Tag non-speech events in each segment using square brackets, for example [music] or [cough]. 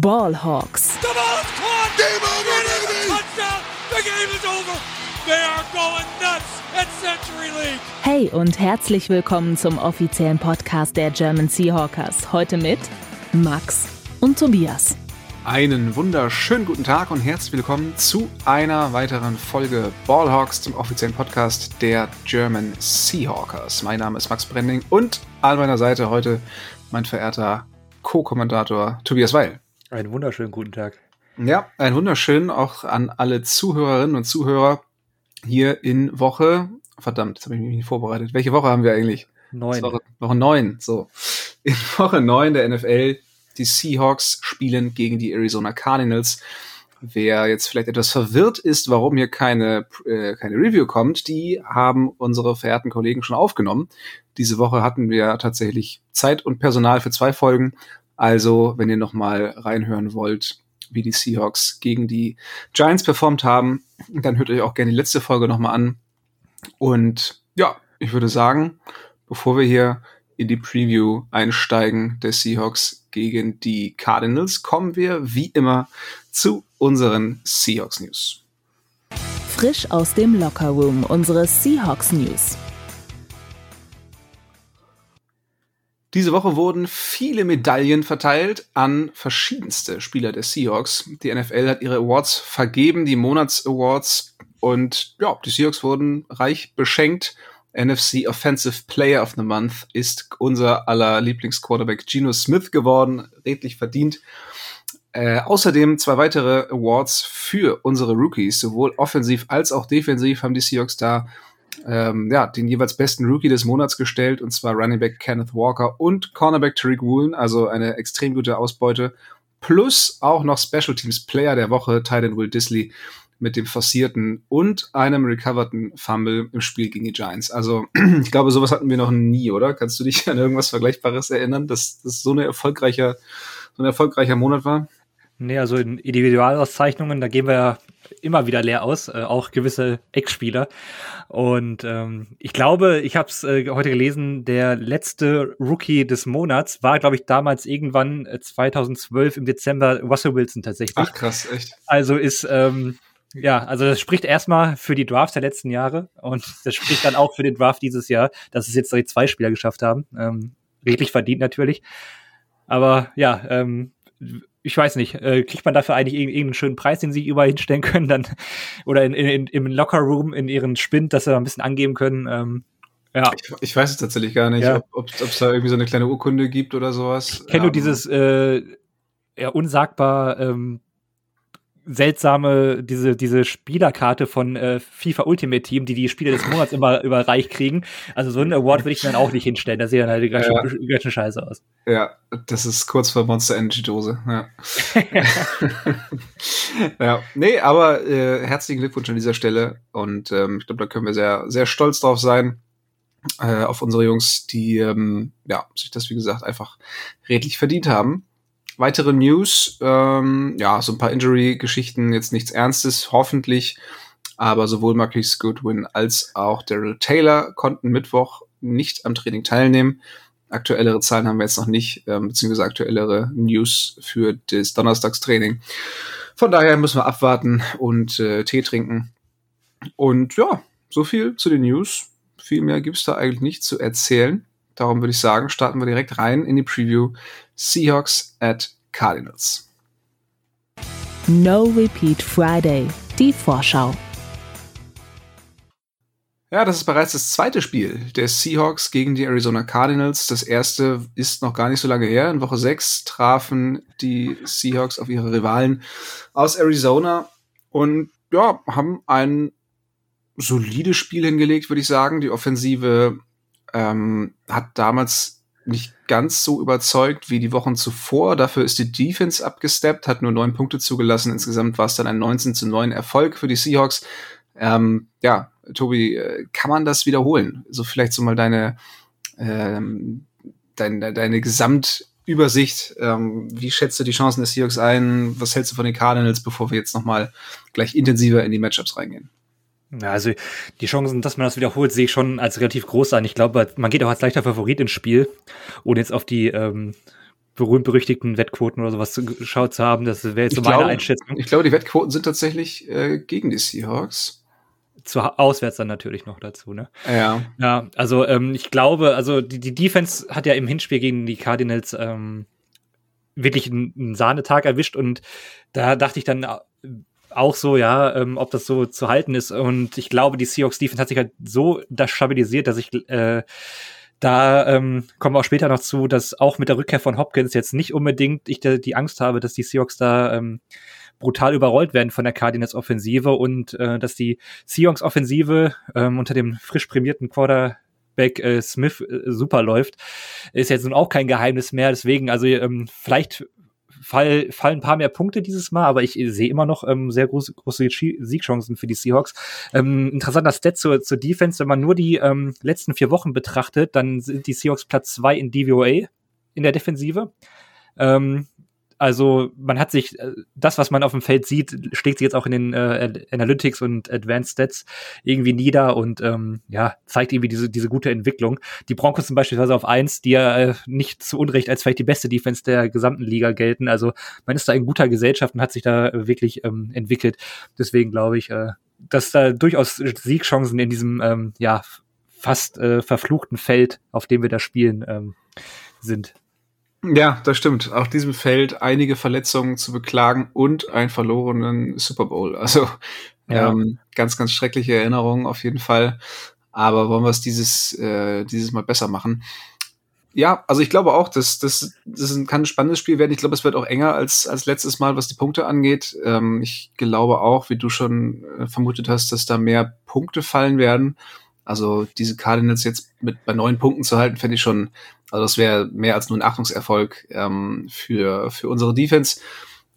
Ballhawks. The ball's caught. Game over, baby. Touchdown. The game is over. They are going nuts at Century League. Hey und herzlich willkommen zum offiziellen Podcast der German Seahawkers. Heute mit Max und Tobias. Einen wunderschönen guten Tag und herzlich willkommen zu einer weiteren Folge Ballhawks zum offiziellen Podcast der German Seahawkers. Mein Name ist Max Brending und an meiner Seite heute mein verehrter Co-Kommentator Tobias Weil. Einen wunderschönen guten Tag. Ja, ein wunderschönen auch an alle Zuhörerinnen und Zuhörer hier in Woche. Verdammt, jetzt habe ich mich nicht vorbereitet. Welche Woche haben wir eigentlich? Neun. Woche, Woche neun. So. In [laughs] Woche neun der NFL die Seahawks spielen gegen die Arizona Cardinals. Wer jetzt vielleicht etwas verwirrt ist, warum hier keine, äh, keine Review kommt, die haben unsere verehrten Kollegen schon aufgenommen. Diese Woche hatten wir tatsächlich Zeit und Personal für zwei Folgen. Also, wenn ihr nochmal reinhören wollt, wie die Seahawks gegen die Giants performt haben, dann hört euch auch gerne die letzte Folge nochmal an. Und ja, ich würde sagen, bevor wir hier in die Preview einsteigen der Seahawks gegen die Cardinals, kommen wir wie immer zu unseren Seahawks News. Frisch aus dem Lockerroom unsere Seahawks News. Diese Woche wurden viele Medaillen verteilt an verschiedenste Spieler der Seahawks. Die NFL hat ihre Awards vergeben, die Monats-Awards. Und ja, die Seahawks wurden reich beschenkt. NFC Offensive Player of the Month ist unser aller Lieblingsquarterback Geno Smith geworden, redlich verdient. Äh, außerdem zwei weitere Awards für unsere Rookies, sowohl offensiv als auch defensiv haben die Seahawks da ähm, ja, den jeweils besten Rookie des Monats gestellt, und zwar Running Back Kenneth Walker und Cornerback Tariq Woolen, also eine extrem gute Ausbeute. Plus auch noch Special Teams Player der Woche, Titan Will Disley, mit dem forcierten und einem recoverten Fumble im Spiel gegen die Giants. Also [clears throat] ich glaube, sowas hatten wir noch nie, oder? Kannst du dich an irgendwas Vergleichbares erinnern, dass das so, eine erfolgreicher, so ein erfolgreicher Monat war? Nee, also in Individualauszeichnungen, da gehen wir ja immer wieder leer aus, äh, auch gewisse Ex-Spieler. Und ähm, ich glaube, ich habe es äh, heute gelesen, der letzte Rookie des Monats war, glaube ich, damals irgendwann äh, 2012 im Dezember Russell Wilson tatsächlich. Ach krass, echt. Also ist ähm, ja, also das spricht erstmal für die Drafts der letzten Jahre und [laughs] das spricht dann auch für den Draft dieses Jahr, dass es jetzt zwei Spieler geschafft haben. Ähm, redlich verdient natürlich. Aber ja, ähm, ich weiß nicht, äh, kriegt man dafür eigentlich irgendeinen schönen Preis, den sie überall hinstellen können, dann [laughs] oder in, in, im Lockerroom in ihren Spind, dass sie da ein bisschen angeben können. Ähm, ja. Ich, ich, weiß es tatsächlich gar nicht, ja. ob es da irgendwie so eine kleine Urkunde gibt oder sowas. Ich kenne nur dieses äh, ja, unsagbar ähm, seltsame, diese, diese Spielerkarte von äh, FIFA Ultimate Team, die die Spieler des Monats immer überreicht kriegen. Also so einen Award würde ich dann auch nicht hinstellen. Da sieht dann halt ganz, ja. schön, ganz schön scheiße aus. Ja, das ist kurz vor Monster Energy Dose. Ja. [laughs] ja, nee, aber äh, herzlichen Glückwunsch an dieser Stelle. Und ähm, ich glaube, da können wir sehr, sehr stolz drauf sein. Äh, auf unsere Jungs, die ähm, ja, sich das, wie gesagt, einfach redlich verdient haben weitere News, ähm, ja, so ein paar Injury-Geschichten, jetzt nichts Ernstes, hoffentlich. Aber sowohl Marquis Goodwin als auch Daryl Taylor konnten Mittwoch nicht am Training teilnehmen. Aktuellere Zahlen haben wir jetzt noch nicht, ähm, beziehungsweise aktuellere News für das Donnerstagstraining. Von daher müssen wir abwarten und äh, Tee trinken. Und ja, so viel zu den News. Viel mehr gibt's da eigentlich nicht zu erzählen. Darum würde ich sagen, starten wir direkt rein in die Preview Seahawks at Cardinals. No Repeat Friday, die Vorschau. Ja, das ist bereits das zweite Spiel der Seahawks gegen die Arizona Cardinals. Das erste ist noch gar nicht so lange her. In Woche 6 trafen die Seahawks auf ihre Rivalen aus Arizona und ja, haben ein solides Spiel hingelegt, würde ich sagen. Die Offensive ähm, hat damals nicht ganz so überzeugt wie die Wochen zuvor. Dafür ist die Defense abgesteppt, hat nur neun Punkte zugelassen. Insgesamt war es dann ein 19 zu 9 Erfolg für die Seahawks. Ähm, ja, Tobi, äh, kann man das wiederholen? So vielleicht so mal deine, ähm, deine, deine Gesamtübersicht. Ähm, wie schätzt du die Chancen des Seahawks ein? Was hältst du von den Cardinals, bevor wir jetzt nochmal gleich intensiver in die Matchups reingehen? Ja, also die Chancen, dass man das wiederholt, sehe ich schon als relativ groß an. Ich glaube, man geht auch als leichter Favorit ins Spiel, ohne jetzt auf die ähm, berühmt-berüchtigten Wettquoten oder sowas geschaut zu haben. Das wäre jetzt so meine glaube- Einschätzung. Ich glaube, die Wettquoten sind tatsächlich äh, gegen die Seahawks. Zu auswärts dann natürlich noch dazu, ne? Ja. Ja, also ähm, ich glaube, also die, die Defense hat ja im Hinspiel gegen die Cardinals ähm, wirklich einen, einen Sahnetag erwischt und da dachte ich dann auch so, ja, ähm, ob das so zu halten ist. Und ich glaube, die Seahawks Defense hat sich halt so da stabilisiert, dass ich äh, da ähm, kommen wir auch später noch zu, dass auch mit der Rückkehr von Hopkins jetzt nicht unbedingt ich die Angst habe, dass die Seahawks da ähm, brutal überrollt werden von der Cardinals Offensive und äh, dass die Seahawks Offensive ähm, unter dem frisch prämierten Quarterback äh, Smith äh, super läuft, ist jetzt nun auch kein Geheimnis mehr. Deswegen, also ähm, vielleicht fall, fallen ein paar mehr Punkte dieses Mal, aber ich sehe immer noch ähm, sehr große, große Siegchancen für die Seahawks. Ähm, interessanter Stat zur, zur Defense, wenn man nur die ähm, letzten vier Wochen betrachtet, dann sind die Seahawks Platz zwei in DVOA in der Defensive. Ähm, also man hat sich, äh, das, was man auf dem Feld sieht, schlägt sich jetzt auch in den äh, Analytics und Advanced Stats irgendwie nieder und ähm, ja, zeigt irgendwie diese, diese gute Entwicklung. Die Broncos sind beispielsweise auf eins, die ja äh, nicht zu Unrecht als vielleicht die beste Defense der gesamten Liga gelten. Also man ist da in guter Gesellschaft und hat sich da äh, wirklich ähm, entwickelt. Deswegen glaube ich, äh, dass da durchaus Siegchancen in diesem ähm, ja fast äh, verfluchten Feld, auf dem wir da spielen, ähm, sind. Ja, das stimmt. Auf diesem Feld einige Verletzungen zu beklagen und einen verlorenen Super Bowl. Also Ja. ähm, ganz, ganz schreckliche Erinnerungen auf jeden Fall. Aber wollen wir es dieses, äh, dieses Mal besser machen? Ja, also ich glaube auch, dass das, das kann ein spannendes Spiel werden. Ich glaube, es wird auch enger als, als letztes Mal, was die Punkte angeht. Ähm, ich glaube auch, wie du schon äh, vermutet hast, dass da mehr Punkte fallen werden. Also diese Cardinals jetzt mit bei neun Punkten zu halten, fände ich schon, also das wäre mehr als nur ein Achtungserfolg ähm, für, für unsere Defense.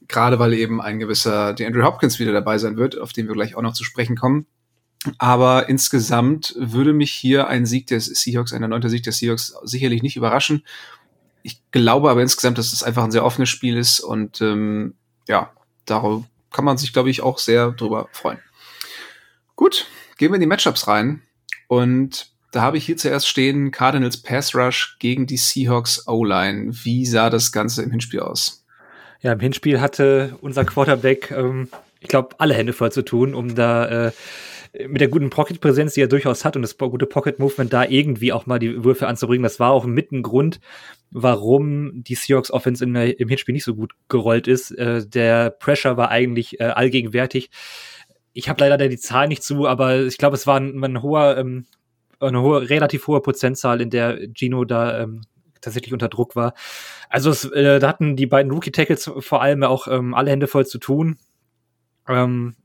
Gerade weil eben ein gewisser die Andrew Hopkins wieder dabei sein wird, auf den wir gleich auch noch zu sprechen kommen. Aber insgesamt würde mich hier ein Sieg des Seahawks, ein erneuter Sieg der Seahawks sicherlich nicht überraschen. Ich glaube aber insgesamt, dass es einfach ein sehr offenes Spiel ist und ähm, ja, darauf kann man sich, glaube ich, auch sehr drüber freuen. Gut, gehen wir in die Matchups rein. Und da habe ich hier zuerst stehen Cardinals Pass Rush gegen die Seahawks O-Line. Wie sah das Ganze im Hinspiel aus? Ja, im Hinspiel hatte unser Quarterback, ähm, ich glaube, alle Hände voll zu tun, um da äh, mit der guten Pocket-Präsenz, die er durchaus hat und das gute Pocket-Movement da irgendwie auch mal die Würfe anzubringen. Das war auch mit ein Grund, warum die Seahawks Offense in der, im Hinspiel nicht so gut gerollt ist. Äh, der Pressure war eigentlich äh, allgegenwärtig. Ich habe leider die Zahl nicht zu, aber ich glaube, es war ein, ein hoher, ähm, eine hohe, relativ hohe Prozentzahl, in der Gino da ähm, tatsächlich unter Druck war. Also es, äh, da hatten die beiden Rookie-Tackles vor allem auch ähm, alle Hände voll zu tun. Ähm,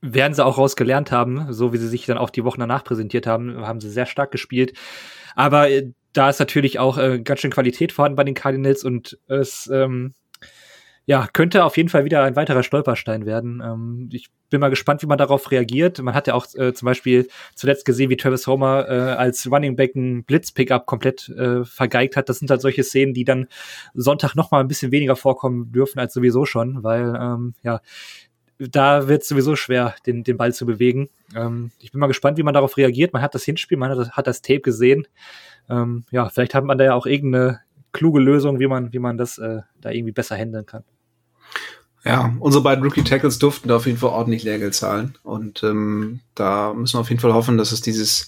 werden sie auch rausgelernt haben, so wie sie sich dann auch die Wochen danach präsentiert haben, haben sie sehr stark gespielt. Aber äh, da ist natürlich auch äh, ganz schön Qualität vorhanden bei den Cardinals und es ähm, ja, könnte auf jeden Fall wieder ein weiterer Stolperstein werden. Ähm, ich bin mal gespannt, wie man darauf reagiert. Man hat ja auch äh, zum Beispiel zuletzt gesehen, wie Travis Homer äh, als Running Back ein Blitz-Pickup komplett äh, vergeigt hat. Das sind halt solche Szenen, die dann Sonntag noch mal ein bisschen weniger vorkommen dürfen als sowieso schon, weil ähm, ja, da wird es sowieso schwer, den, den Ball zu bewegen. Ähm, ich bin mal gespannt, wie man darauf reagiert. Man hat das Hinspiel, man hat, das- hat das Tape gesehen. Ähm, ja, vielleicht hat man da ja auch irgendeine kluge Lösung, wie man, wie man das äh, da irgendwie besser handeln kann. Ja, unsere beiden Rookie Tackles durften da auf jeden Fall ordentlich Lehrgeld zahlen. Und ähm, da müssen wir auf jeden Fall hoffen, dass es dieses,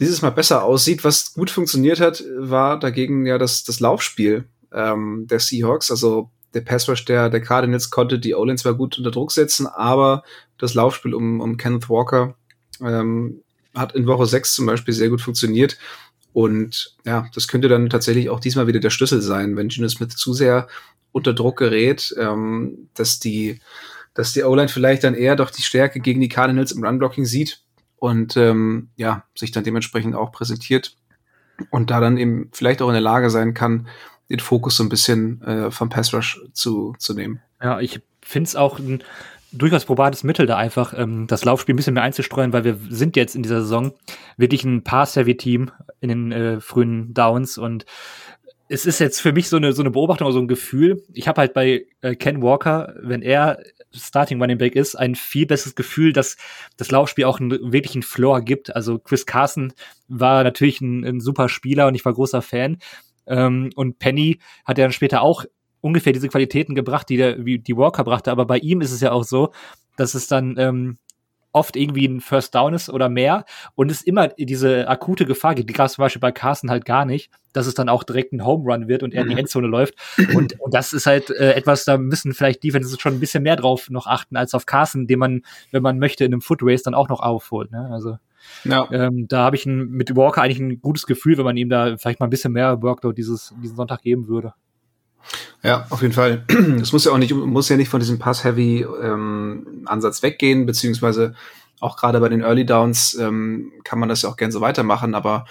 dieses Mal besser aussieht. Was gut funktioniert hat, war dagegen ja das, das Laufspiel ähm, der Seahawks. Also der Pass Rush der, der Cardinals konnte die O-Line zwar gut unter Druck setzen, aber das Laufspiel um, um Kenneth Walker ähm, hat in Woche 6 zum Beispiel sehr gut funktioniert. Und ja, das könnte dann tatsächlich auch diesmal wieder der Schlüssel sein, wenn Geno Smith zu sehr unter Druck gerät, ähm, dass die, dass die O-Line vielleicht dann eher doch die Stärke gegen die Cardinals im Run-Blocking sieht und ähm, ja, sich dann dementsprechend auch präsentiert und da dann eben vielleicht auch in der Lage sein kann, den Fokus so ein bisschen äh, vom Pass Rush zu, zu nehmen. Ja, ich finde es auch ein durchaus probates Mittel, da einfach ähm, das Laufspiel ein bisschen mehr einzustreuen, weil wir sind jetzt in dieser Saison wirklich ein Pass-Heavy-Team in den äh, frühen Downs und es ist jetzt für mich so eine, so eine Beobachtung oder so ein Gefühl. Ich habe halt bei äh, Ken Walker, wenn er Starting Running Back ist, ein viel besseres Gefühl, dass das Laufspiel auch einen wirklichen Floor gibt. Also Chris Carson war natürlich ein, ein super Spieler und ich war großer Fan. Ähm, und Penny hat ja dann später auch ungefähr diese Qualitäten gebracht, die der, wie die Walker brachte. Aber bei ihm ist es ja auch so, dass es dann ähm, oft irgendwie ein First Down ist oder mehr und es immer diese akute Gefahr gibt. Die gab es zum Beispiel bei Carson halt gar nicht, dass es dann auch direkt ein Home Run wird und er in die mhm. Endzone läuft. Und, und das ist halt äh, etwas, da müssen vielleicht Defenses schon ein bisschen mehr drauf noch achten als auf Carson, den man, wenn man möchte, in einem Foot Race dann auch noch aufholt. Ne? Also ja. ähm, da habe ich ein, mit Walker eigentlich ein gutes Gefühl, wenn man ihm da vielleicht mal ein bisschen mehr Workload dieses, diesen Sonntag geben würde. Ja, auf jeden Fall. [clears throat] Es muss ja auch nicht, muss ja nicht von diesem Pass-Heavy-Ansatz ähm, weggehen, beziehungsweise auch gerade bei den Early Downs ähm, kann man das ja auch gern so weitermachen, aber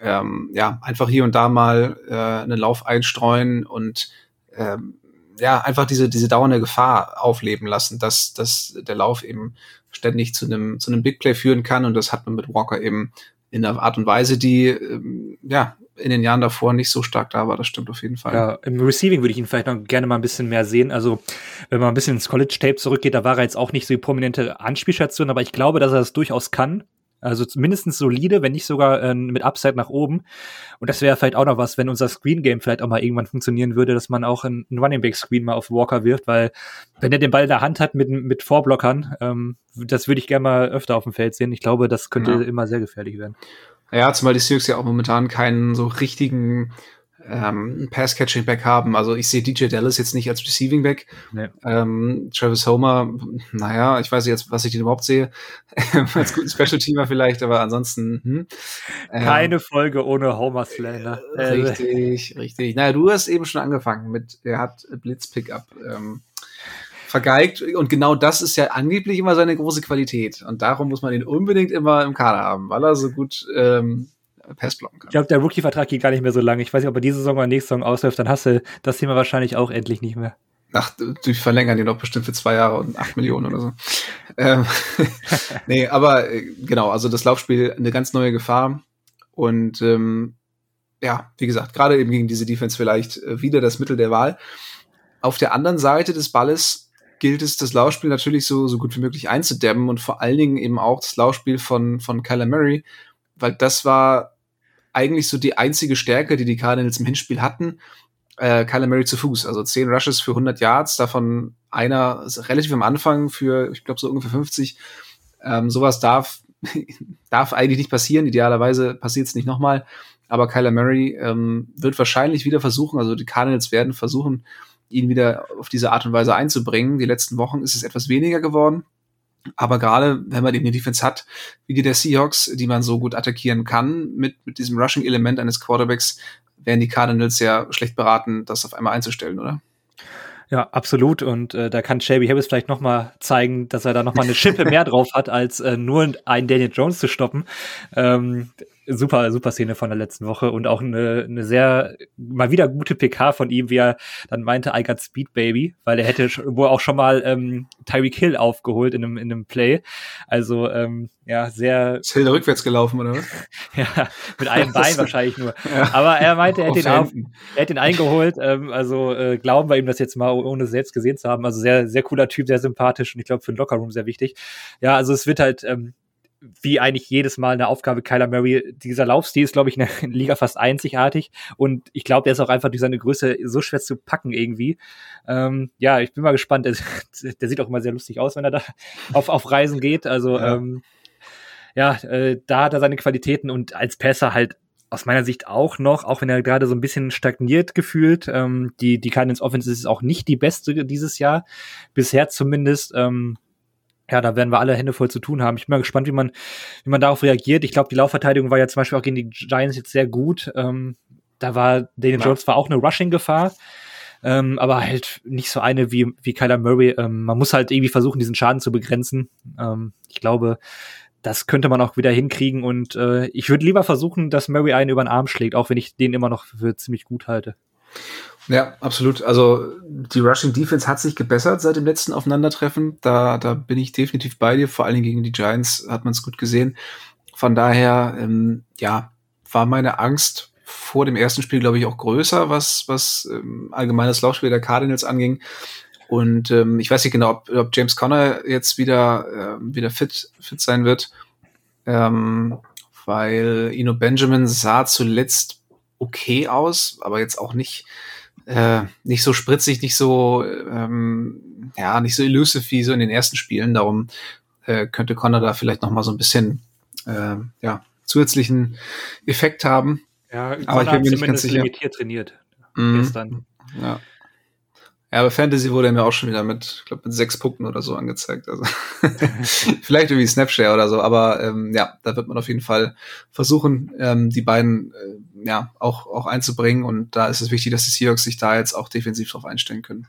ähm, ja, einfach hier und da mal äh, einen Lauf einstreuen und ähm, ja, einfach diese, diese dauernde Gefahr aufleben lassen, dass, dass der Lauf eben ständig zu einem, zu einem Big Play führen kann und das hat man mit Walker eben in einer Art und Weise, die ähm, ja in den Jahren davor nicht so stark da war. Das stimmt auf jeden Fall. Ja, im Receiving würde ich ihn vielleicht noch gerne mal ein bisschen mehr sehen. Also, wenn man ein bisschen ins College-Tape zurückgeht, da war er jetzt auch nicht so die prominente Anspielstation, aber ich glaube, dass er das durchaus kann. Also mindestens solide, wenn nicht sogar äh, mit Upside nach oben. Und das wäre vielleicht auch noch was, wenn unser Screen Game vielleicht auch mal irgendwann funktionieren würde, dass man auch einen Running Back Screen mal auf Walker wirft, weil wenn er den Ball in der Hand hat mit, mit Vorblockern, ähm, das würde ich gerne mal öfter auf dem Feld sehen. Ich glaube, das könnte ja. immer sehr gefährlich werden. Ja, zumal die Seahawks ja auch momentan keinen so richtigen ähm, Pass-Catching-Back haben. Also ich sehe DJ Dallas jetzt nicht als Receiving-Back. Nee. Ähm, Travis Homer, naja, ich weiß jetzt, was ich den überhaupt sehe. [laughs] als guten Special-Teamer vielleicht, aber ansonsten. Hm. Ähm, Keine Folge ohne Homer Slander. Äh, richtig, richtig. Naja, du hast eben schon angefangen mit, er hat Blitz-Pickup. Ähm, vergeigt. Und genau das ist ja angeblich immer seine große Qualität. Und darum muss man ihn unbedingt immer im Kader haben, weil er so gut ähm, Pass blocken kann. Ich glaube, der Rookie-Vertrag geht gar nicht mehr so lange. Ich weiß nicht, ob er diese Saison oder nächste Saison ausläuft, dann hast du das Thema wahrscheinlich auch endlich nicht mehr. Ach, die verlängern den doch bestimmt für zwei Jahre und acht Millionen oder so. ähm, [laughs] nee, aber äh, genau, also das Laufspiel eine ganz neue Gefahr. Und ähm, ja, wie gesagt, gerade eben gegen diese Defense vielleicht äh, wieder das Mittel der Wahl. Auf der anderen Seite des Balles gilt es, das Laufspiel natürlich so, so gut wie möglich einzudämmen und vor allen Dingen eben auch das Laufspiel von, von Kyler Murray, weil das war eigentlich so die einzige Stärke, die die Cardinals im Hinspiel hatten. Äh, Kyler Murray zu Fuß, also 10 Rushes für 100 Yards, davon einer relativ am Anfang für, ich glaube, so ungefähr 50. Ähm, sowas darf, [laughs] darf eigentlich nicht passieren. Idealerweise passiert es nicht nochmal. Aber Kyler Murray ähm, wird wahrscheinlich wieder versuchen, also die Cardinals werden versuchen, ihn wieder auf diese Art und Weise einzubringen. Die letzten Wochen ist es etwas weniger geworden. Aber gerade wenn man eben eine Defense hat, wie die der Seahawks, die man so gut attackieren kann, mit, mit diesem Rushing-Element eines Quarterbacks, wären die Cardinals ja schlecht beraten, das auf einmal einzustellen, oder? Ja, absolut. Und äh, da kann Shelby Harris vielleicht noch mal zeigen, dass er da noch mal eine Schippe mehr [laughs] drauf hat, als äh, nur einen Daniel Jones zu stoppen. Ähm, super, super Szene von der letzten Woche und auch eine, eine sehr, mal wieder gute PK von ihm, wie er dann meinte, I got Speed Baby, weil er hätte wohl auch schon mal ähm, Tyreek Hill aufgeholt in einem, in einem Play. Also, ähm, ja, sehr. Ist Hill rückwärts gelaufen, oder was? [laughs] ja, mit einem Bein [laughs] wahrscheinlich nur. Ja. Aber er meinte, er hätte ihn, auf, er hätte ihn eingeholt. Ähm, also äh, glauben wir ihm das jetzt mal, ohne es selbst gesehen zu haben. Also sehr, sehr cooler Typ, sehr sympathisch und ich glaube für den Lockerroom sehr wichtig. Ja, also es wird halt ähm, wie eigentlich jedes Mal eine Aufgabe Kyler Murray. Dieser Laufstil ist, glaube ich, in der [laughs] Liga fast einzigartig. Und ich glaube, der ist auch einfach durch seine Größe so schwer zu packen irgendwie. Ähm, ja, ich bin mal gespannt. Der, [laughs] der, sieht auch immer sehr lustig aus, wenn er da [laughs] auf, auf Reisen geht. Also ja, ähm, ja äh, da hat er seine Qualitäten und als Pässer halt aus meiner Sicht auch noch, auch wenn er gerade so ein bisschen stagniert gefühlt. Ähm, die, die Cardinals Offense ist auch nicht die beste dieses Jahr. Bisher zumindest. Ähm, ja, da werden wir alle Hände voll zu tun haben. Ich bin mal gespannt, wie man, wie man darauf reagiert. Ich glaube, die Laufverteidigung war ja zum Beispiel auch gegen die Giants jetzt sehr gut. Ähm, da war Daniel ja. Jones zwar auch eine Rushing-Gefahr, ähm, aber halt nicht so eine wie, wie Kyler Murray. Ähm, man muss halt irgendwie versuchen, diesen Schaden zu begrenzen. Ähm, ich glaube, das könnte man auch wieder hinkriegen und äh, ich würde lieber versuchen, dass Murray einen über den Arm schlägt, auch wenn ich den immer noch für ziemlich gut halte. Ja, absolut. Also die Rushing Defense hat sich gebessert seit dem letzten Aufeinandertreffen. Da, da bin ich definitiv bei dir. Vor allen Dingen gegen die Giants hat man es gut gesehen. Von daher, ähm, ja, war meine Angst vor dem ersten Spiel, glaube ich, auch größer, was, was ähm, allgemeines Laufspiel der Cardinals anging. Und ähm, ich weiß nicht genau, ob, ob James Conner jetzt wieder, äh, wieder fit, fit sein wird. Ähm, weil Ino Benjamin sah zuletzt okay aus, aber jetzt auch nicht, äh, nicht so spritzig, nicht so, ähm, ja, nicht so elusive wie so in den ersten Spielen. Darum äh, könnte Connor da vielleicht noch mal so ein bisschen, äh, ja, zusätzlichen Effekt haben. Ja, aber ich bin mir nicht ganz sicher. limitiert trainiert mm, gestern. Ja. Ja, aber Fantasy wurde mir auch schon wieder mit, ich glaube, mit sechs Punkten oder so angezeigt. Also [laughs] vielleicht irgendwie Snapshare oder so, aber ähm, ja, da wird man auf jeden Fall versuchen, ähm, die beiden äh, ja auch, auch einzubringen. Und da ist es wichtig, dass die Seahawks sich da jetzt auch defensiv drauf einstellen können.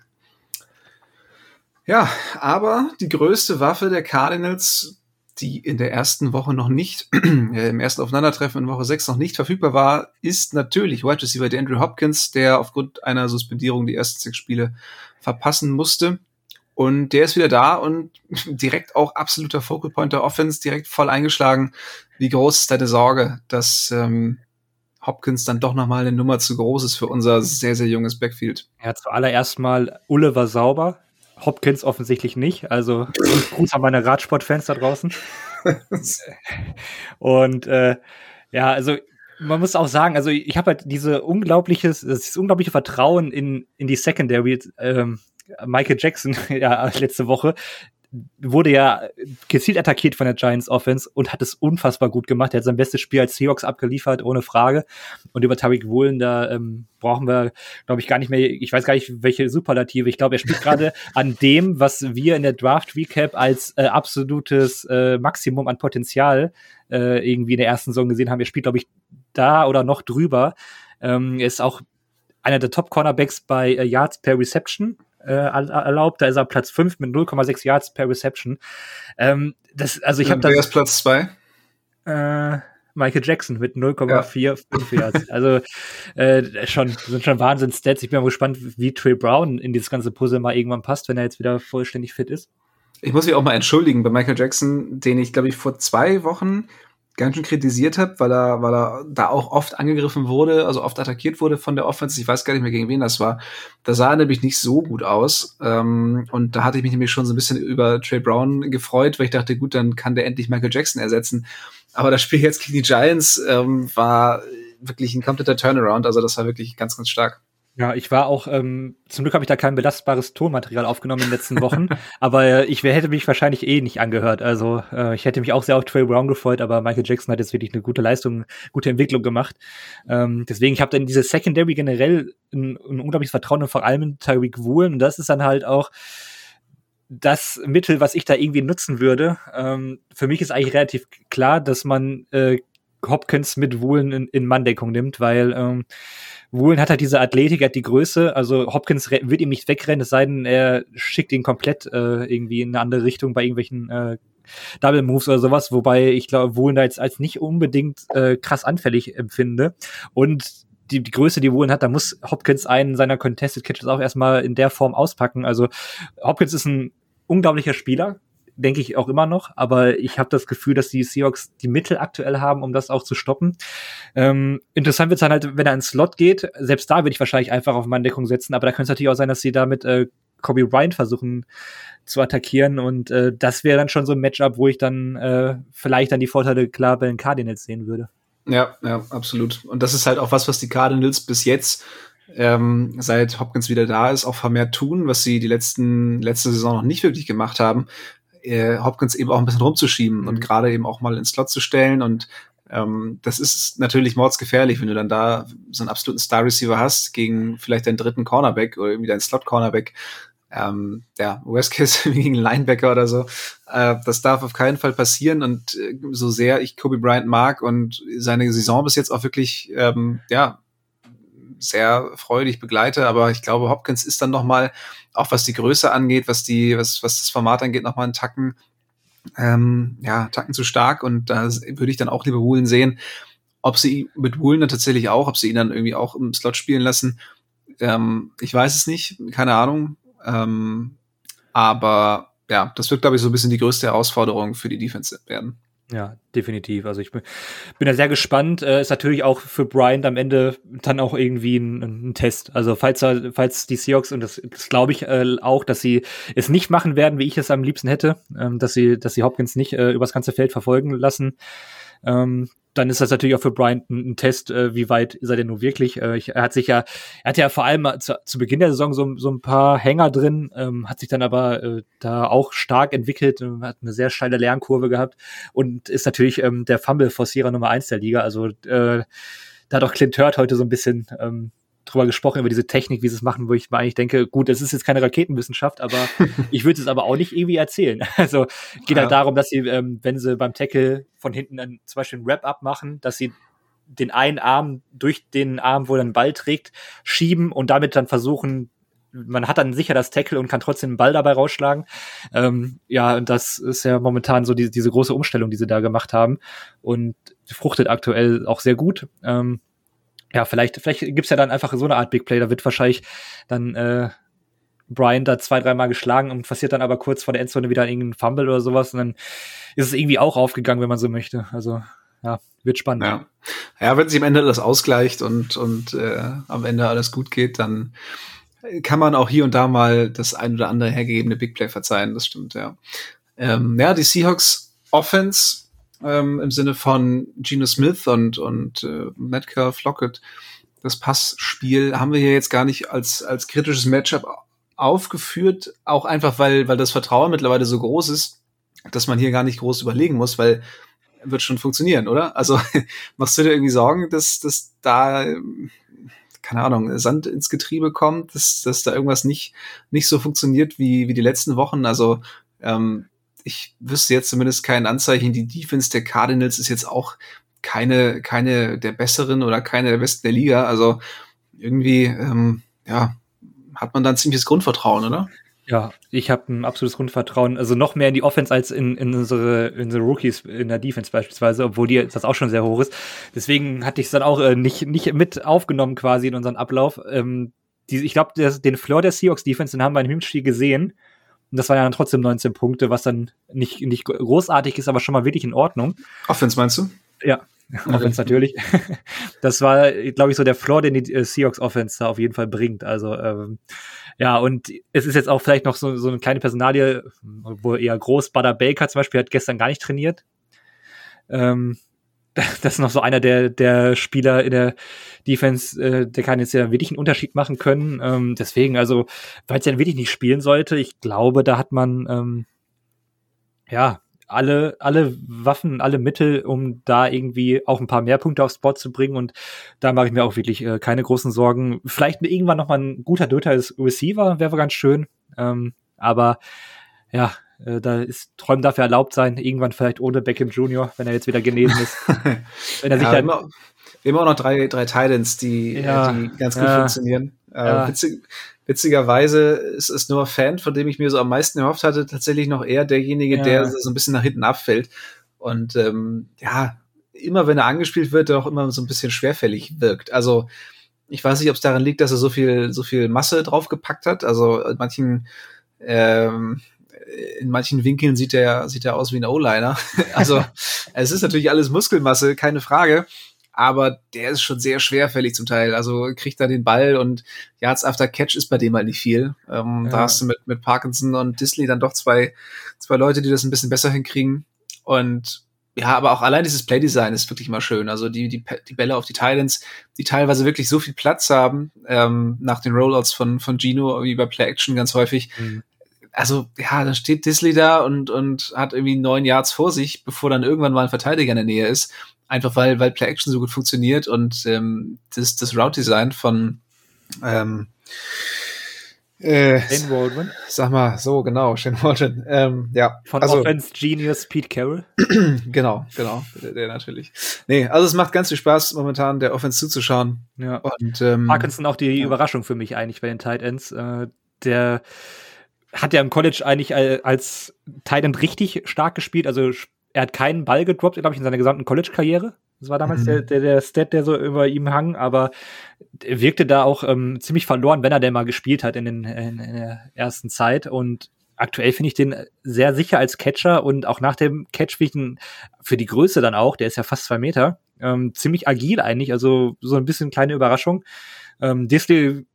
Ja, aber die größte Waffe der Cardinals, die in der ersten Woche noch nicht, [clears throat] äh, im ersten Aufeinandertreffen in Woche 6 noch nicht verfügbar war, ist natürlich Wide Receiver Andrew Hopkins, der aufgrund einer Suspendierung die ersten sechs Spiele verpassen musste. Und der ist wieder da und [laughs] direkt auch absoluter Focal Point der Offense, direkt voll eingeschlagen. Wie groß ist deine Sorge, dass ähm, Hopkins dann doch nochmal eine Nummer zu groß ist für unser sehr, sehr junges Backfield? Ja, zuallererst mal, Ulle war sauber. Hopkins offensichtlich nicht. Also Gruß an meine Radsportfans da draußen. [laughs] und äh, ja, also man muss auch sagen, also ich habe halt diese unglaubliches, dieses unglaubliche Vertrauen in in die Secondary. Ähm, Michael Jackson [laughs] ja letzte Woche, wurde ja gezielt attackiert von der Giants Offense und hat es unfassbar gut gemacht. Er hat sein bestes Spiel als Seahawks abgeliefert, ohne Frage. Und über Tariq Woolen, da ähm, brauchen wir, glaube ich, gar nicht mehr, ich weiß gar nicht, welche Superlative. Ich glaube, er spielt gerade [laughs] an dem, was wir in der Draft Recap als äh, absolutes äh, Maximum an Potenzial äh, irgendwie in der ersten Saison gesehen haben. Er spielt, glaube ich, da oder noch drüber. Ähm, er ist auch einer der Top Cornerbacks bei äh, Yards per Reception äh, erlaubt. Da ist er Platz 5 mit 0,6 Yards per Reception. Ähm, das, also ich habe da. Wer ist Platz 2? Äh, Michael Jackson mit 0,45 ja. Yards. Also äh, schon sind schon Wahnsinn-Stats. Ich bin mal gespannt, wie Trey Brown in dieses ganze Puzzle mal irgendwann passt, wenn er jetzt wieder vollständig fit ist. Ich muss mich auch mal entschuldigen bei Michael Jackson, den ich, glaube ich, vor zwei Wochen ganz schön kritisiert habe, weil er, weil er da auch oft angegriffen wurde, also oft attackiert wurde von der Offense. Ich weiß gar nicht mehr, gegen wen das war. Da sah er nämlich nicht so gut aus. Ähm, und da hatte ich mich nämlich schon so ein bisschen über Trey Brown gefreut, weil ich dachte, gut, dann kann der endlich Michael Jackson ersetzen. Aber das Spiel jetzt gegen die Giants ähm, war wirklich ein kompletter Turnaround. Also das war wirklich ganz, ganz stark. Ja, ich war auch, ähm, zum Glück habe ich da kein belastbares Tonmaterial aufgenommen in den letzten Wochen, [laughs] aber äh, ich hätte mich wahrscheinlich eh nicht angehört. Also äh, ich hätte mich auch sehr auf Trey Brown gefreut, aber Michael Jackson hat jetzt wirklich eine gute Leistung, gute Entwicklung gemacht. Ähm, deswegen, ich habe dann diese Secondary generell ein, ein unglaubliches Vertrauen und vor allem in Tyreek Woolen und das ist dann halt auch das Mittel, was ich da irgendwie nutzen würde. Ähm, für mich ist eigentlich relativ klar, dass man äh, Hopkins mit Woolen in, in Manndeckung nimmt, weil ähm, Woolen hat halt diese Athletik, hat die Größe, also Hopkins wird ihm nicht wegrennen, es sei denn, er schickt ihn komplett äh, irgendwie in eine andere Richtung bei irgendwelchen äh, Double Moves oder sowas, wobei ich glaube, Woolen da jetzt als nicht unbedingt äh, krass anfällig empfinde. Und die, die Größe, die Woolen hat, da muss Hopkins einen seiner Contested Catches auch erstmal in der Form auspacken. Also Hopkins ist ein unglaublicher Spieler, denke ich auch immer noch, aber ich habe das Gefühl, dass die Seahawks die Mittel aktuell haben, um das auch zu stoppen. Ähm, interessant wird es dann halt, wenn er ins Slot geht. Selbst da würde ich wahrscheinlich einfach auf meine Deckung setzen, aber da könnte es natürlich auch sein, dass sie damit äh, Kobe Bryant versuchen zu attackieren und äh, das wäre dann schon so ein Matchup, wo ich dann äh, vielleicht dann die Vorteile klar bei den Cardinals sehen würde. Ja, ja, absolut. Und das ist halt auch was, was die Cardinals bis jetzt ähm, seit Hopkins wieder da ist, auch vermehrt tun, was sie die letzten letzte Saison noch nicht wirklich gemacht haben äh, Hopkins eben auch ein bisschen rumzuschieben mhm. und gerade eben auch mal ins Slot zu stellen. Und ähm, das ist natürlich mordsgefährlich, wenn du dann da so einen absoluten Star-Receiver hast gegen vielleicht deinen dritten Cornerback oder irgendwie deinen Slot-Cornerback. Ähm, ja, Worst Case [laughs] gegen Linebacker oder so. Äh, das darf auf keinen Fall passieren. Und äh, so sehr ich Kobe Bryant mag und seine Saison bis jetzt auch wirklich, ähm, ja, sehr freudig begleite, aber ich glaube, Hopkins ist dann noch mal auch was die Größe angeht, was die, was, was das Format angeht, noch mal einen Tacken, ähm, ja, Tacken zu stark und da würde ich dann auch lieber Woolen sehen. Ob sie mit Woolen dann tatsächlich auch, ob sie ihn dann irgendwie auch im Slot spielen lassen, ähm, ich weiß es nicht, keine Ahnung. Ähm, aber ja, das wird, glaube ich, so ein bisschen die größte Herausforderung für die Defense werden. Ja, definitiv. Also ich bin, bin da sehr gespannt. Äh, ist natürlich auch für Bryant am Ende dann auch irgendwie ein, ein Test. Also falls falls die Seahawks und das, das glaube ich äh, auch, dass sie es nicht machen werden, wie ich es am liebsten hätte, ähm, dass sie, dass sie Hopkins nicht äh, übers ganze Feld verfolgen lassen. Ähm, dann ist das natürlich auch für Bryant ein, ein Test, äh, wie weit ist er denn nun wirklich. Äh, ich, er hat sich ja, er hatte ja vor allem zu, zu Beginn der Saison so, so ein paar Hänger drin, ähm, hat sich dann aber äh, da auch stark entwickelt, äh, hat eine sehr steile Lernkurve gehabt und ist natürlich ähm, der Fumble-Forcierer Nummer eins der Liga. Also äh, da hat auch Clint Hurt heute so ein bisschen ähm, drüber gesprochen, über diese Technik, wie sie es machen, wo ich mir eigentlich denke, gut, es ist jetzt keine Raketenwissenschaft, aber [laughs] ich würde es aber auch nicht irgendwie erzählen. [laughs] Also geht ja. halt darum, dass sie, ähm, wenn sie beim Tackle von hinten dann zum Beispiel ein Wrap-up machen, dass sie den einen Arm durch den Arm, wo er den Ball trägt, schieben und damit dann versuchen, man hat dann sicher das Tackle und kann trotzdem den Ball dabei rausschlagen. Ähm, ja, und das ist ja momentan so die, diese große Umstellung, die sie da gemacht haben und fruchtet aktuell auch sehr gut. Ähm, ja, vielleicht, vielleicht gibt's ja dann einfach so eine Art Big Play, da wird wahrscheinlich dann äh, Brian da zwei, dreimal geschlagen und passiert dann aber kurz vor der Endzone wieder irgendein Fumble oder sowas und dann ist es irgendwie auch aufgegangen, wenn man so möchte. Also ja, wird spannend. Ja, ja wenn sich am Ende das ausgleicht und, und äh, am Ende alles gut geht, dann kann man auch hier und da mal das ein oder andere hergegebene Big Play verzeihen, das stimmt, ja. Ähm, ja, die Seahawks Offense ähm, im Sinne von Geno Smith und, und äh, Metcalf, Lockett, das Passspiel haben wir hier jetzt gar nicht als, als kritisches Matchup aufgeführt, auch einfach, weil, weil das Vertrauen mittlerweile so groß ist, dass man hier gar nicht groß überlegen muss, weil wird schon funktionieren, oder? Also [laughs] machst du dir irgendwie Sorgen, dass, dass da, keine Ahnung, Sand ins Getriebe kommt, dass, dass da irgendwas nicht, nicht so funktioniert wie, wie die letzten Wochen? Also ähm, ich wüsste jetzt zumindest kein Anzeichen. Die Defense der Cardinals ist jetzt auch keine, keine der besseren oder keine der besten der Liga. Also irgendwie, ähm, ja, hat man da ein ziemliches Grundvertrauen, oder? Ja, ich habe ein absolutes Grundvertrauen, also noch mehr in die Offense als in, in, unsere, in unsere Rookies in der Defense beispielsweise, obwohl die das auch schon sehr hoch ist. Deswegen hatte ich es dann auch äh, nicht, nicht mit aufgenommen quasi in unseren Ablauf. Ähm, die, ich glaube, den Floor der Seahawks Defense, den haben wir im Hinspiel gesehen. Und das waren ja dann trotzdem 19 Punkte, was dann nicht, nicht großartig ist, aber schon mal wirklich in Ordnung. Offense meinst du? Ja, Offense natürlich. [laughs] Das war, glaube ich, so der Floor, den die äh, Seahawks Offense da auf jeden Fall bringt. Also ähm, ja, und es ist jetzt auch vielleicht noch so, so eine kleine Personalie, wo eher groß. Butter Baker zum Beispiel hat gestern gar nicht trainiert. Ähm, [laughs] das ist noch so einer der, der Spieler in der Defense, äh, der kann jetzt ja wirklich einen Unterschied machen können. Ähm, deswegen, also, weil es ja wirklich nicht spielen sollte, ich glaube, da hat man ähm, ja alle, alle Waffen, alle Mittel, um da irgendwie auch ein paar mehr Punkte aufs Board zu bringen. Und da mache ich mir auch wirklich äh, keine großen Sorgen. Vielleicht irgendwann noch mal ein guter Dritter als Receiver, wäre ganz schön. Ähm, aber ja, äh, da ist Träumen dafür erlaubt sein, irgendwann vielleicht ohne Beckham Junior, wenn er jetzt wieder genesen ist. [laughs] wenn er sich ja, dann immer, auch noch drei, drei Titans, die, ja, die ganz gut ja, funktionieren. Äh, witzig, witzigerweise ist es nur Fan, von dem ich mir so am meisten erhofft hatte, tatsächlich noch eher derjenige, der so ein bisschen nach hinten abfällt. Und ähm, ja, immer wenn er angespielt wird, der auch immer so ein bisschen schwerfällig wirkt. Also ich weiß nicht, ob es daran liegt, dass er so viel, so viel Masse draufgepackt hat. Also in manchen ähm, in manchen Winkeln sieht er, sieht er aus wie ein O-Liner. [laughs] also, es ist natürlich alles Muskelmasse, keine Frage. Aber der ist schon sehr schwerfällig zum Teil. Also kriegt er den Ball und Yards after Catch ist bei dem halt nicht viel. Ähm, ja. Da hast du mit, mit Parkinson und Disley dann doch zwei, zwei Leute, die das ein bisschen besser hinkriegen. Und ja, aber auch allein dieses Playdesign ist wirklich mal schön. Also die, die, die Bälle auf die Titans, die teilweise wirklich so viel Platz haben, ähm, nach den Rollouts von, von Gino, wie bei Play Action ganz häufig, mhm also ja, dann steht Disley da und, und hat irgendwie neun Yards vor sich, bevor dann irgendwann mal ein Verteidiger in der Nähe ist. Einfach weil, weil Play Action so gut funktioniert und ähm, das, das Route Design von ähm, äh, Shane Waldron. Sag mal, so genau, Shane Waldron. Ähm, ja, Von also, Offense Genius Pete Carroll. [clears throat] genau, genau, der, der, natürlich. Nee, also es macht ganz viel Spaß, momentan der Offense zuzuschauen. Ja. Und ähm, Parkinson auch die ja. Überraschung für mich eigentlich bei den Tight Ends. Äh, der hat ja im College eigentlich als Tight richtig stark gespielt. Also er hat keinen Ball gedroppt, glaube ich, in seiner gesamten College-Karriere. Das war damals mhm. der, der, der Stat, der so über ihm hang, aber er wirkte da auch ähm, ziemlich verloren, wenn er denn mal gespielt hat in, den, in, in der ersten Zeit. Und aktuell finde ich den sehr sicher als Catcher und auch nach dem Catch finde ich ihn für die Größe dann auch, der ist ja fast zwei Meter, ähm, ziemlich agil eigentlich, also so ein bisschen kleine Überraschung. Ähm, Disley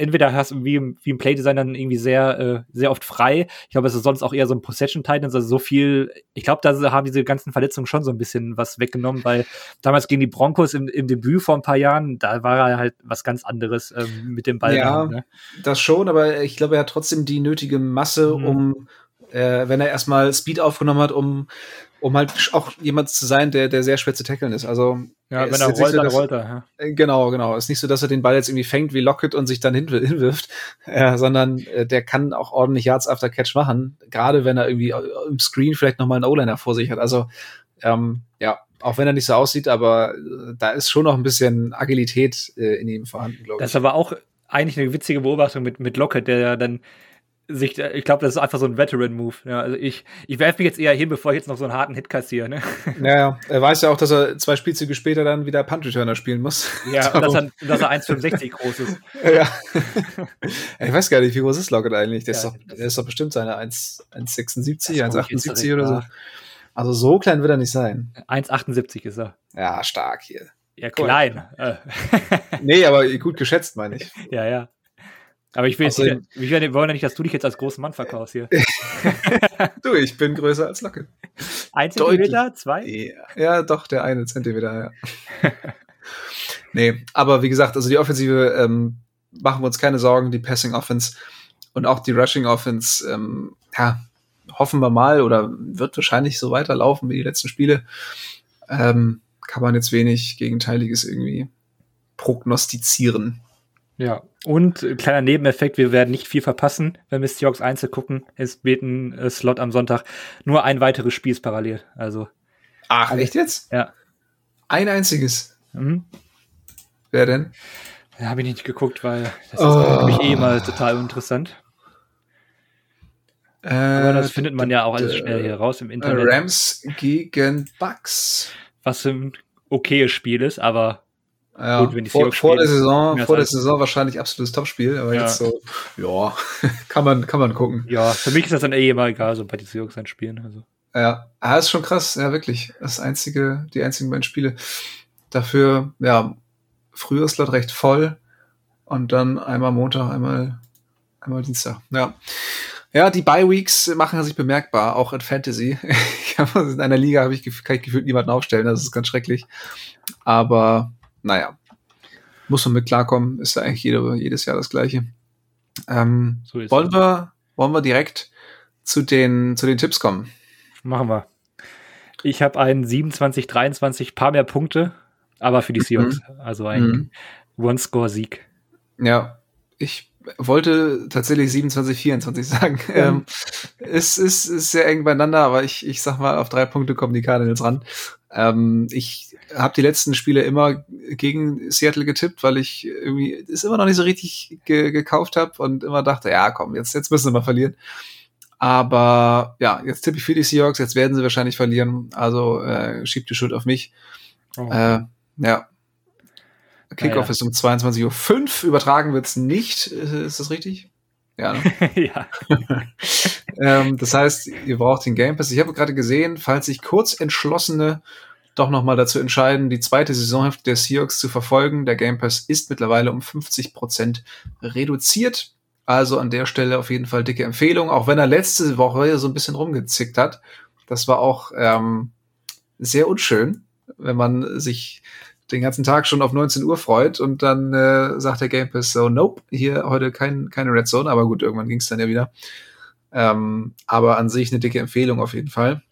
entweder hast du wie, im- wie im Playdesign dann irgendwie sehr, äh, sehr oft frei. Ich glaube, es ist sonst auch eher so ein Possession Titans, also so viel. Ich glaube, da haben diese ganzen Verletzungen schon so ein bisschen was weggenommen, weil damals gegen die Broncos im, im Debüt vor ein paar Jahren, da war er halt was ganz anderes ähm, mit dem Ball. Ja. ne? Das schon, aber ich glaube, er hat trotzdem die nötige Masse, Mhm. um, äh, wenn er erstmal Speed aufgenommen hat, um, um halt auch jemand zu sein, der, der sehr schwer zu tackeln ist. Also, Ja, wenn er rollt, so, dann rollt er. Ja. äh, genau, genau. Es ist nicht so, dass er den Ball jetzt irgendwie fängt wie Lockett und sich dann hin, [laughs] hinwirft, äh, sondern äh, der kann auch ordentlich Yards after Catch machen, gerade wenn er irgendwie äh, im Screen vielleicht nochmal einen O-Liner vor sich hat. Also, ähm, ja, auch wenn er nicht so aussieht, aber äh, da ist schon noch ein bisschen Agilität äh, in ihm vorhanden, glaube Das ich. ist aber auch eigentlich eine witzige Beobachtung mit, mit Lockett, der ja dann sich, ich glaube, das ist einfach so ein Veteran-Move. Ja, also ich, ich werfe mich jetzt eher hin, bevor ich jetzt noch so einen harten Hit kassiere. Ne? [laughs] Naja, er weiß ja auch, dass er zwei Spielzüge später dann wieder Punt-Returner spielen muss. Ja, [laughs] und dass er, dass er 1,65 groß ist. [laughs] ja. ich weiß gar nicht, wie groß ist Lockett eigentlich? Der, ist, Ja, doch, der ist doch bestimmt seine 1 1,76, Das guck ich jetzt 1,78 direkt oder so. Also so klein wird er nicht sein. 1,78 ist er. Ja, stark hier. Ja, Cool. klein. Äh, Nee, aber gut geschätzt, meine ich. ja, ja. Aber ich will jetzt Außerdem- nicht, wir wollen ja nicht, dass du dich jetzt als großen Mann verkaufst hier. [laughs] Du, ich bin größer als Lockett. Ein. Zentimeter? Zwei? Ja, ja, doch, der eine Zentimeter, ja. [laughs] nee, aber wie gesagt, also die Offensive, ähm, machen wir uns keine Sorgen, die Passing Offense und auch die Rushing Offense, ähm, ja, hoffen wir mal oder wird wahrscheinlich so weiterlaufen wie die letzten Spiele. Ähm, kann man jetzt wenig Gegenteiliges irgendwie prognostizieren. Ja. Und äh, kleiner Nebeneffekt, wir werden nicht viel verpassen, wenn wir Seahawks Einzel gucken. Es wird ein äh, Slot am Sonntag. Nur ein weiteres Spiel ist parallel. Also, Ach, echt jetzt? ja. Ein einziges. Mhm. Wer denn? Da habe ich nicht geguckt, weil das ist Oh. für mich eh mal total interessant. Äh, Aber das findet man ja auch alles äh, schnell hier raus im äh, Internet. Rams gegen Bucks. Was ein okayes Spiel ist, aber Ja, Gut, wenn die vor, vor der Saison, vor der Saison wahrscheinlich absolutes Topspiel, aber Ja. jetzt so, ja, [laughs] kann man, kann man gucken. ja, für mich ist das dann eh immer egal, so bei den Seahawks dann spielen. Also. Ja, ah, ist schon krass, ja, wirklich. Das einzige, die einzigen beiden Spiele. Dafür, ja, früher Slot recht voll und dann einmal Montag, einmal, einmal Dienstag. Ja. Ja, die Bye Weeks machen sich bemerkbar, auch in Fantasy. [laughs] In einer Liga habe ich, kann ich gefühlt niemanden aufstellen, das ist ganz schrecklich. Aber naja, muss man mit klarkommen, ist ja eigentlich jede, jedes Jahr das gleiche. Ähm, So wollen wir, wollen wir direkt zu den, zu den Tipps kommen? Machen wir. Ich habe einen 27, 23, paar mehr Punkte, aber für die Seahawks. Also ein Mhm. One-Score-Sieg. Ja, ich wollte tatsächlich 27, 24 sagen. Ähm, es ist, ist sehr eng beieinander, aber ich, ich sag mal, auf drei Punkte kommen die Cardinals ran. Ähm, ich habe die letzten Spiele immer gegen Seattle getippt, weil ich irgendwie es immer noch nicht so richtig ge gekauft habe und immer dachte, ja, komm, jetzt, jetzt müssen sie mal verlieren. Aber ja, jetzt tippe ich für die Seahawks, jetzt werden sie wahrscheinlich verlieren. Also äh, schiebt die Schuld auf mich. Oh. Äh, ja. Kickoff Naja. ist um 22.05 Uhr. Übertragen wird's nicht. Ist das richtig? Ja. Ne? [laughs] ja. [laughs] ähm, das heißt, ihr braucht den Game Pass. Ich habe gerade gesehen, falls sich Kurzentschlossene doch nochmal dazu entscheiden, die zweite Saisonhälfte der Seahawks zu verfolgen, der Game Pass ist mittlerweile um 50 Prozent reduziert. Also an der Stelle auf jeden Fall dicke Empfehlung, auch wenn er letzte Woche so ein bisschen rumgezickt hat. Das war auch ähm, sehr unschön, wenn man sich den ganzen Tag schon auf 19 Uhr freut und dann äh, sagt der Game Pass so, nope, hier heute kein, keine Red Zone, aber gut, irgendwann ging es dann ja wieder. Ähm, aber an sich eine dicke Empfehlung auf jeden Fall.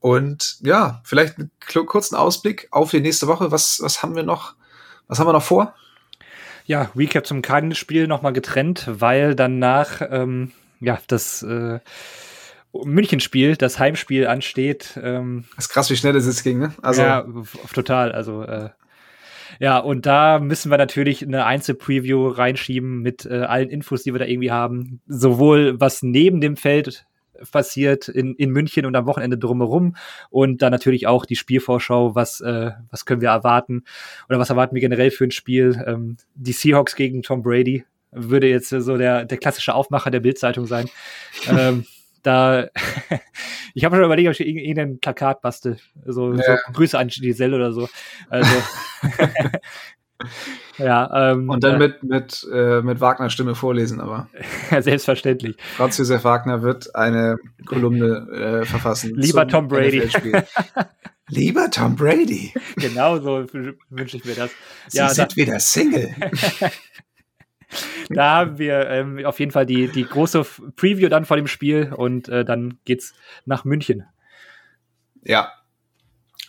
Und ja, vielleicht einen kurzen Ausblick auf die nächste Woche. Was, was haben wir noch? Was haben wir noch vor? Ja, Recap zum Cardinals-Spiel nochmal getrennt, weil danach ähm, ja das äh, Münchenspiel, das Heimspiel ansteht. Ähm, Das ist krass, wie schnell das jetzt ging, ne? Also, ja, total. Also äh, ja, und da müssen wir natürlich eine Einzelpreview reinschieben mit äh, allen Infos, die wir da irgendwie haben. Sowohl was neben dem Feld passiert in, in München und am Wochenende drumherum und dann natürlich auch die Spielvorschau, was, äh, was können wir erwarten oder was erwarten wir generell für ein Spiel. Ähm, die Seahawks gegen Tom Brady würde jetzt so der, der klassische Aufmacher der Bildzeitung sein. ähm, da, [laughs] ich habe schon überlegt, ob ich irgend- irgendein Plakat bastel. So, Ja. so Grüße an Giselle oder so. Also, [laughs] Ja, ähm, Und dann mit, mit, äh, mit Wagner Stimme vorlesen, aber. [laughs] Selbstverständlich. Franz Josef Wagner wird eine Kolumne äh, verfassen. Lieber Tom Brady. Lieber Tom Brady. Genau so wünsche ich mir das. Sie ja, sind da, wieder Single. Da haben wir ähm, auf jeden Fall die, die große Preview dann vor dem Spiel und äh, dann geht's nach München. Ja.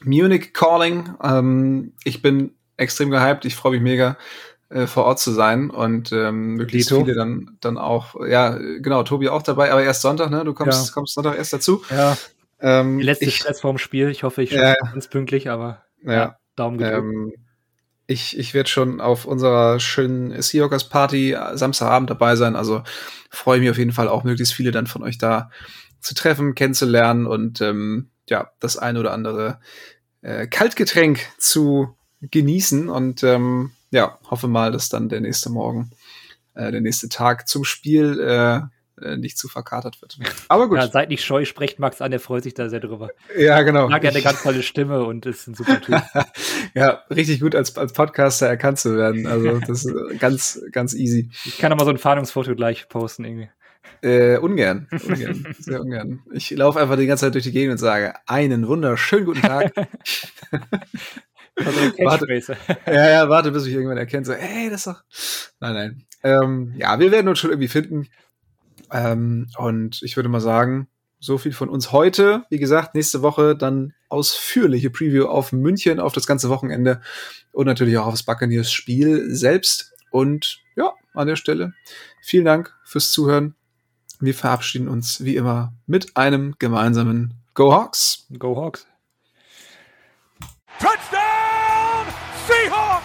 Munich Calling. Ähm, ich bin extrem gehypt. Ich freue mich mega, äh, vor Ort zu sein und ähm, möglichst Lito. viele dann, dann auch, ja, genau, Tobi auch dabei, aber erst Sonntag, ne? Du kommst, ja. kommst Sonntag erst dazu. Ja. Ähm, Letzte ich, Stress vorm Spiel. Ich hoffe, ich schaffe äh, ganz pünktlich, aber ja, ja Daumen gedrückt. Ich, ich werde schon auf unserer schönen Seahawkers Party Samstagabend dabei sein. Also freue mich auf jeden Fall auch möglichst viele dann von euch da zu treffen, kennenzulernen und ähm, ja, das ein oder andere äh, Kaltgetränk zu genießen und ähm, ja, hoffe mal, dass dann der nächste Morgen, äh, der nächste Tag zum Spiel äh, äh, nicht zu verkatert wird. Aber gut. Ja, seid nicht scheu, sprecht Max an, der freut sich da sehr drüber. Ja, genau. Mag ja eine ganz tolle Stimme und ist ein super Typ. [laughs] ja, richtig gut als, als Podcaster erkannt zu werden. Also das ist [laughs] ganz, ganz easy. Ich kann aber so ein Fahndungsfoto gleich posten irgendwie. Äh, ungern, [laughs] ungern, sehr ungern. Ich laufe einfach die ganze Zeit durch die Gegend und sage, einen wunderschönen guten Tag. Also warte, ja, ja, warte, bis ich irgendwann erkenne, so, ey, das ist doch. Nein, nein. Ähm, ja, wir werden uns schon irgendwie finden. Ähm, und ich würde mal sagen, so viel von uns heute. Wie gesagt, nächste Woche dann ausführliche Preview auf München, auf das ganze Wochenende und natürlich auch auf das Buccaneers-Spiel selbst. Und ja, an der Stelle vielen Dank fürs Zuhören. Wir verabschieden uns wie immer mit einem gemeinsamen Go Hawks. Go Hawks. Touchdown Seahawks!